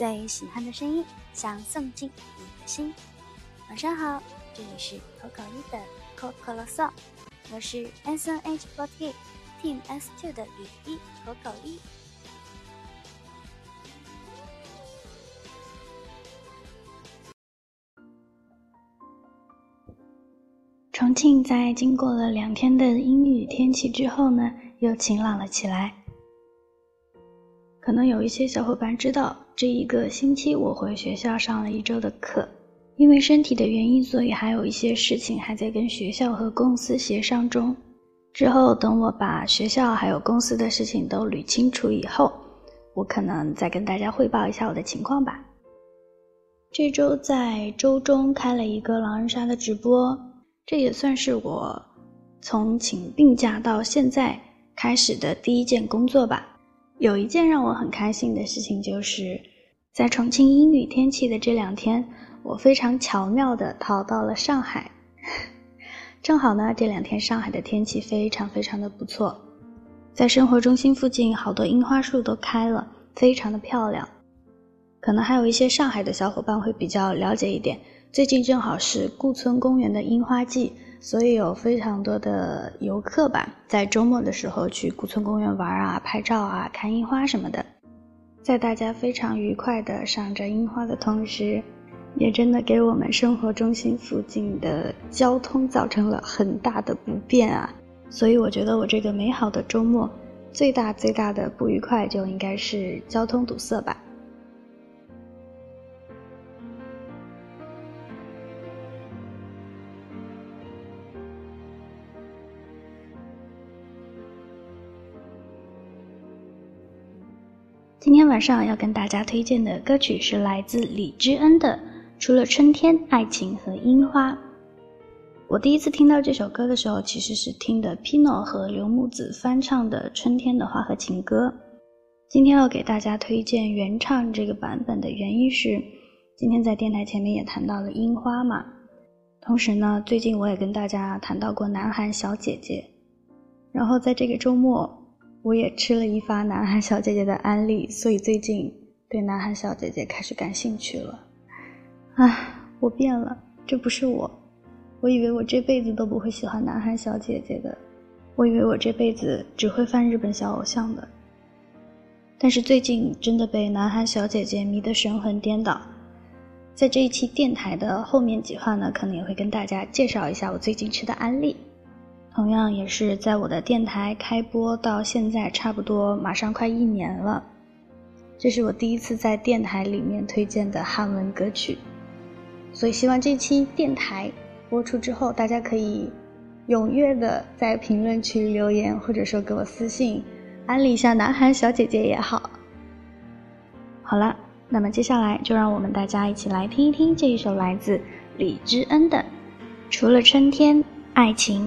最喜欢的声音，想送进你的心。晚上好，这里是口口一的口口啰嗦，我是 S N H forty Team S two 的雨衣口口一。重庆在经过了两天的阴雨天气之后呢，又晴朗了起来。可能有一些小伙伴知道，这一个星期我回学校上了一周的课，因为身体的原因，所以还有一些事情还在跟学校和公司协商中。之后等我把学校还有公司的事情都捋清楚以后，我可能再跟大家汇报一下我的情况吧。这周在周中开了一个狼人杀的直播，这也算是我从请病假到现在开始的第一件工作吧。有一件让我很开心的事情，就是在重庆阴雨天气的这两天，我非常巧妙的逃到了上海。正好呢，这两天上海的天气非常非常的不错，在生活中心附近好多樱花树都开了，非常的漂亮。可能还有一些上海的小伙伴会比较了解一点，最近正好是顾村公园的樱花季。所以有非常多的游客吧，在周末的时候去顾村公园玩啊、拍照啊、看樱花什么的。在大家非常愉快的赏着樱花的同时，也真的给我们生活中心附近的交通造成了很大的不便啊。所以我觉得我这个美好的周末，最大最大的不愉快就应该是交通堵塞吧。今天晚上要跟大家推荐的歌曲是来自李知恩的《除了春天、爱情和樱花》。我第一次听到这首歌的时候，其实是听的 Pino 和刘木子翻唱的《春天的花和情歌》。今天要给大家推荐原唱这个版本的原因是，今天在电台前面也谈到了樱花嘛。同时呢，最近我也跟大家谈到过南韩小姐姐。然后在这个周末。我也吃了一发南韩小姐姐的安利，所以最近对南韩小姐姐开始感兴趣了。唉，我变了，这不是我。我以为我这辈子都不会喜欢南韩小姐姐的，我以为我这辈子只会翻日本小偶像的。但是最近真的被南韩小姐姐迷得神魂颠倒。在这一期电台的后面几话呢，可能也会跟大家介绍一下我最近吃的安利。同样也是在我的电台开播到现在，差不多马上快一年了。这是我第一次在电台里面推荐的韩文歌曲，所以希望这期电台播出之后，大家可以踊跃的在评论区留言，或者说给我私信安利一下南韩小姐姐也好。好了，那么接下来就让我们大家一起来听一听这一首来自李知恩的《除了春天，爱情》。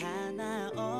花を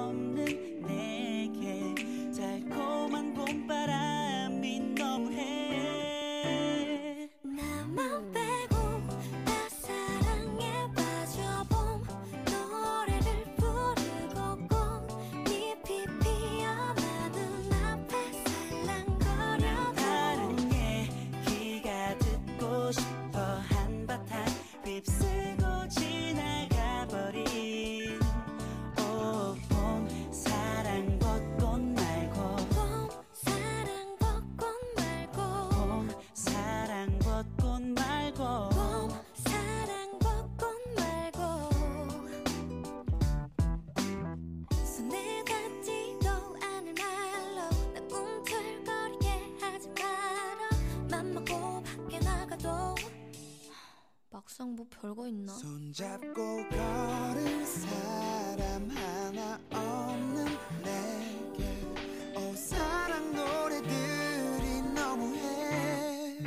막상 뭐 별거 있나? 손잡고 걸은 사람 하나 없는 내게 오 사랑 노래들이 너무해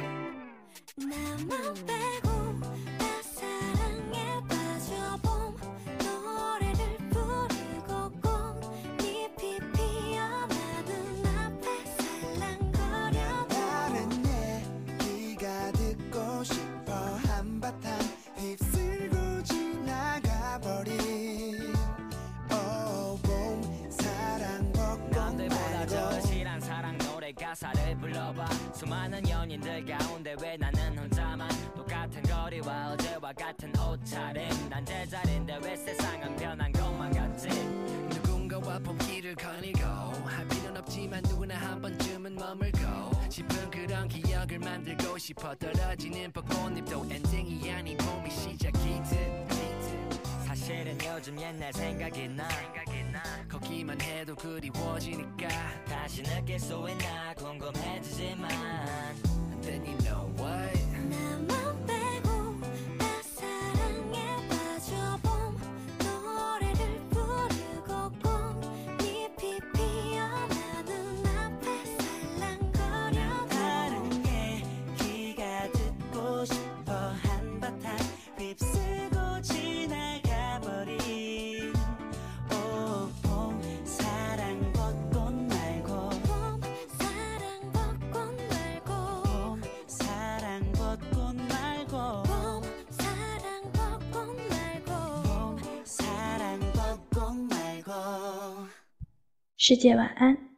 가사를 불러봐. 수많은 연인들 가운데 왜 나는 혼자만? 똑같은 거리와 어제와 같은 옷차림. 난 제자리인데 왜 세상은 변한 것만 같지? 누군가와 봄길을 거니고 할 필요는 없지만 누구나 한 번쯤은 머물고 싶은 그런 기억을 만들고 싶어 떨어지는 벚꽃잎도 엔딩이 아닌 봄이 시작이듯. 사실은 요즘 옛날 생각이 나 걷기만 해도 그리워지니까 다시 느낄 수 있나 궁금해지지만 Then you know what 世界晚安，